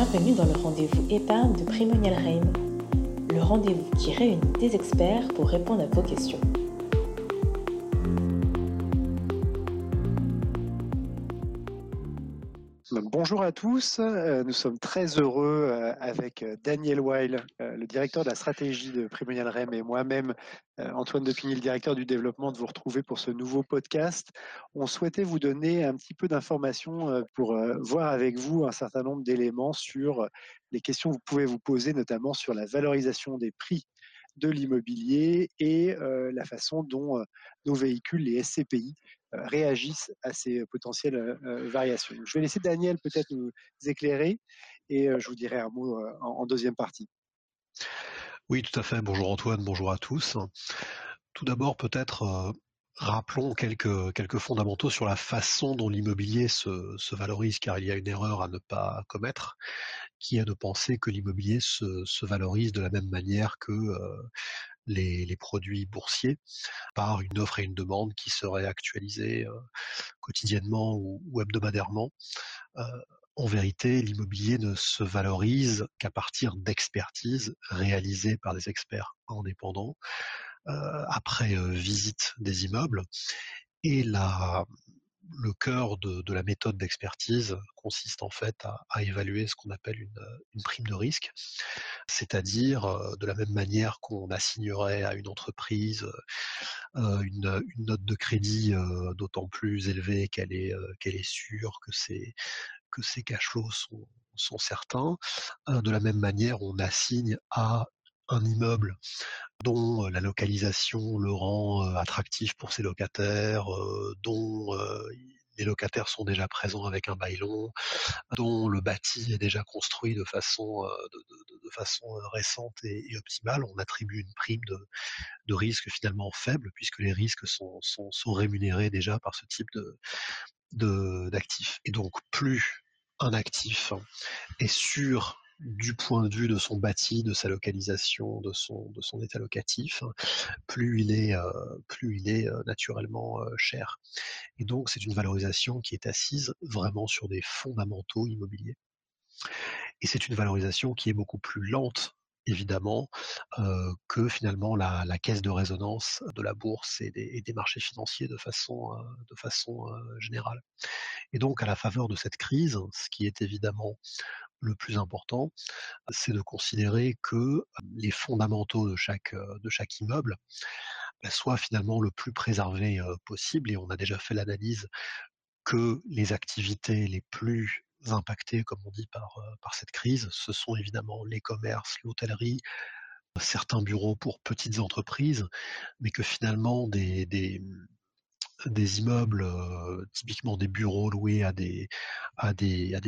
Bienvenue dans le rendez-vous épargne de Primonial Reim, le rendez-vous qui réunit des experts pour répondre à vos questions. Bonjour à tous, euh, nous sommes très heureux euh, avec euh, Daniel Weil, le directeur de la stratégie de Primonial REM et moi-même, Antoine Depigny, le directeur du développement, de vous retrouver pour ce nouveau podcast. On souhaitait vous donner un petit peu d'informations pour voir avec vous un certain nombre d'éléments sur les questions que vous pouvez vous poser, notamment sur la valorisation des prix de l'immobilier et la façon dont nos véhicules, les SCPI, euh, réagissent à ces potentielles euh, variations. Je vais laisser Daniel peut-être nous éclairer et euh, je vous dirai un mot en deuxième partie. Oui, tout à fait. Bonjour Antoine, bonjour à tous. Tout d'abord, peut-être rappelons quelques, fondamentaux sur la façon dont l'immobilier se, valorise, car il y a une erreur à ne pas commettre, qui est de penser que l'immobilier se, se, valorise de la même manière que les, produits boursiers par une offre et une demande qui seraient actualisées euh, quotidiennement ou, hebdomadairement. Euh, en vérité, l'immobilier ne se valorise qu'à partir d'expertises réalisées par des experts indépendants euh, après visite des immeubles. Et la, le cœur de, la méthode d'expertise consiste en fait à, évaluer ce qu'on appelle une, prime de risque, c'est-à-dire euh, de la même manière qu'on assignerait à une entreprise euh, une, note de crédit euh, d'autant plus élevée qu'elle est, sûre que ses, que cash sont, sont certains. de la même manière, on assigne à un immeuble dont la localisation le rend attractif pour ses locataires, dont les locataires sont déjà présents avec un baillon, dont le bâti est déjà construit de façon, de, façon récente et, optimale, on attribue une prime de, de risque finalement faible, puisque les risques sont, sont, sont rémunérés déjà par ce type de d'actifs. Et donc plus un actif est sûr du point de vue de son bâti, de sa localisation, de son, état locatif, plus il est, euh, plus il est euh, naturellement euh, cher. Et donc c'est une valorisation qui est assise vraiment sur des fondamentaux immobiliers. Et c'est une valorisation qui est beaucoup plus lente évidemment, que finalement la, caisse de résonance de la bourse et des, marchés financiers de façon, de façon générale. Et donc, à la faveur de cette crise, ce qui est évidemment le plus important, c'est de considérer que les fondamentaux de chaque, de chaque immeuble bah, soient finalement le plus préservés possible. Et on a déjà fait l'analyse que les activités les plus impactées, comme on dit, par, par cette crise, ce sont évidemment les commerces, l'hôtellerie, certains bureaux pour petites entreprises, mais que finalement des, immeubles, typiquement des bureaux loués à des,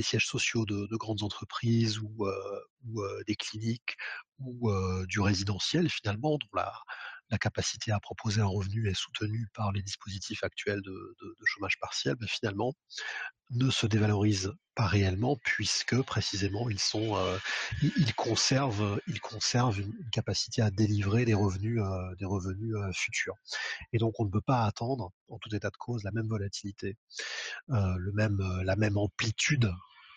sièges sociaux de, grandes entreprises ou, ou des cliniques ou du résidentiel finalement, dont la, la capacité à proposer un revenu est soutenue par les dispositifs actuels de, chômage partiel, mais finalement ne se dévalorisent pas réellement puisque précisément ils euh, conservent, une, capacité à délivrer des revenus, euh, euh, futurs. Et donc on ne peut pas attendre, en tout état de cause, la même volatilité, la même amplitude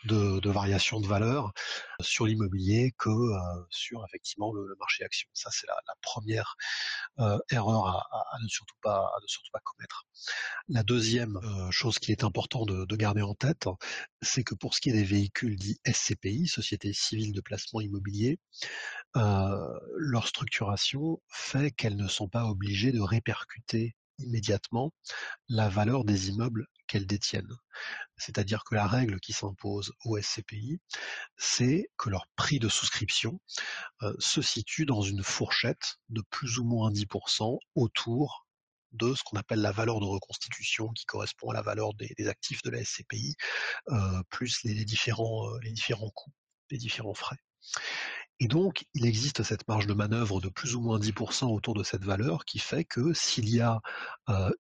de, variation de valeur sur l'immobilier que euh, sur effectivement le, marché action. Ça, c'est la, première euh, erreur à, ne surtout pas, commettre. La deuxième euh, chose qui est important de, de garder en tête, c'est que pour ce qui est des véhicules dits SCPI, Société Civile de Placement Immobilier, leur structuration fait qu'elles ne sont pas obligées de répercuter immédiatement la valeur des immeubles qu'elles détiennent. C'est-à-dire que la règle qui s'impose aux SCPI, c'est que leur prix de souscription euh, se situe dans une fourchette de plus ou moins 10% autour de ce qu'on appelle la valeur de reconstitution qui correspond à la valeur des, actifs de la SCPI, euh, plus les, différents, euh, les différents coûts, les différents frais. Et donc, il existe cette marge de manœuvre de plus ou moins 10% autour de cette valeur qui fait que s'il y a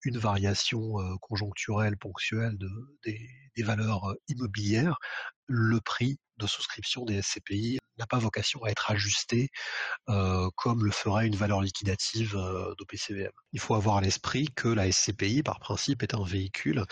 une variation conjoncturelle, ponctuelle des, valeurs immobilières, le prix de souscription des SCPI n'a pas vocation à être ajusté comme le ferait une valeur liquidative d'OPCVM. Il faut avoir à l'esprit que la SCPI, par principe, est un véhicule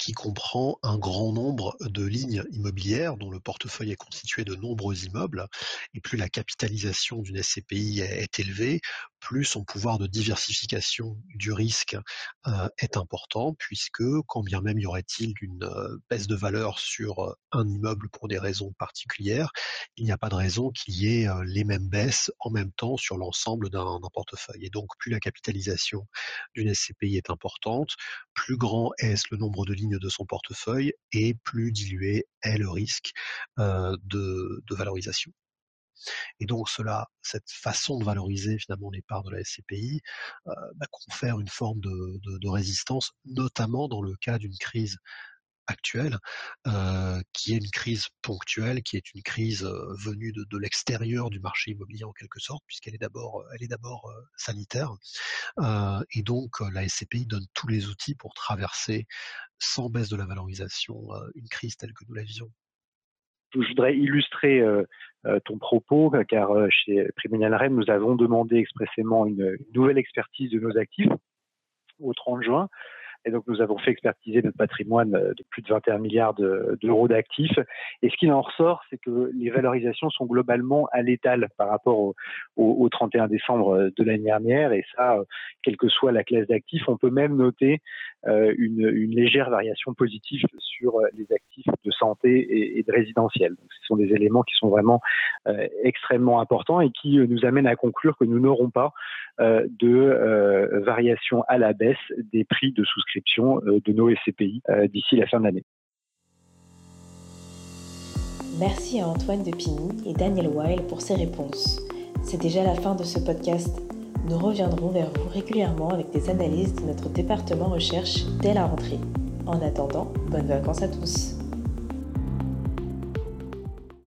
qui comprend un grand nombre de lignes immobilières dont le portefeuille est constitué de nombreux immeubles. Et plus la capitalisation d'une SCPI est, élevée, plus son pouvoir de diversification du risque euh, est important, puisque quand bien même y aurait-il une euh, baisse de valeur sur euh, un immeuble pour des raisons particulières, il n'y a pas de raison qu'il y ait les mêmes baisses en même temps sur l'ensemble d'un portefeuille. Et donc, plus la capitalisation d'une SCPI est importante, plus grand est le nombre de lignes de son portefeuille et plus dilué est le risque de, valorisation. Et donc cela, cette façon de valoriser finalement les parts de la SCPI bah, confère une forme de, résistance, notamment dans le cas d'une crise actuelle, qui est une crise ponctuelle, qui est une crise venue de, l'extérieur du marché immobilier en quelque sorte, puisqu'elle est d'abord, elle est d'abord sanitaire. et donc la SCPI donne tous les outils pour traverser sans baisse de la valorisation une crise telle que nous la vivons. Je voudrais illustrer ton propos, car chez Primonial Rennes, nous avons demandé expressément une, nouvelle expertise de nos actifs au 30 juin. Et donc, nous avons fait expertiser notre patrimoine euh, de plus de 21 milliards d'euros d'actifs. Et ce qu'il en ressort, c'est que les valorisations sont globalement à l'étal par rapport au, au, 31 décembre de l'année dernière. Et ça, euh, quelle que soit la classe d'actifs, on peut même noter euh, une, légère variation positive sur les actifs de santé et, et de résidentiel. Donc, ce sont des éléments qui sont vraiment extrêmement importants et qui nous amènent à conclure que nous n'aurons pas de variation à la baisse des prix de souscription euh, de nos euh, de l'année. Merci à Antoine Depigny et Daniel Weil pour ces réponses. C'est déjà la fin de ce podcast. Nous reviendrons vers vous régulièrement avec des analyses de notre département recherche dès la rentrée. En attendant, bonnes vacances à tous.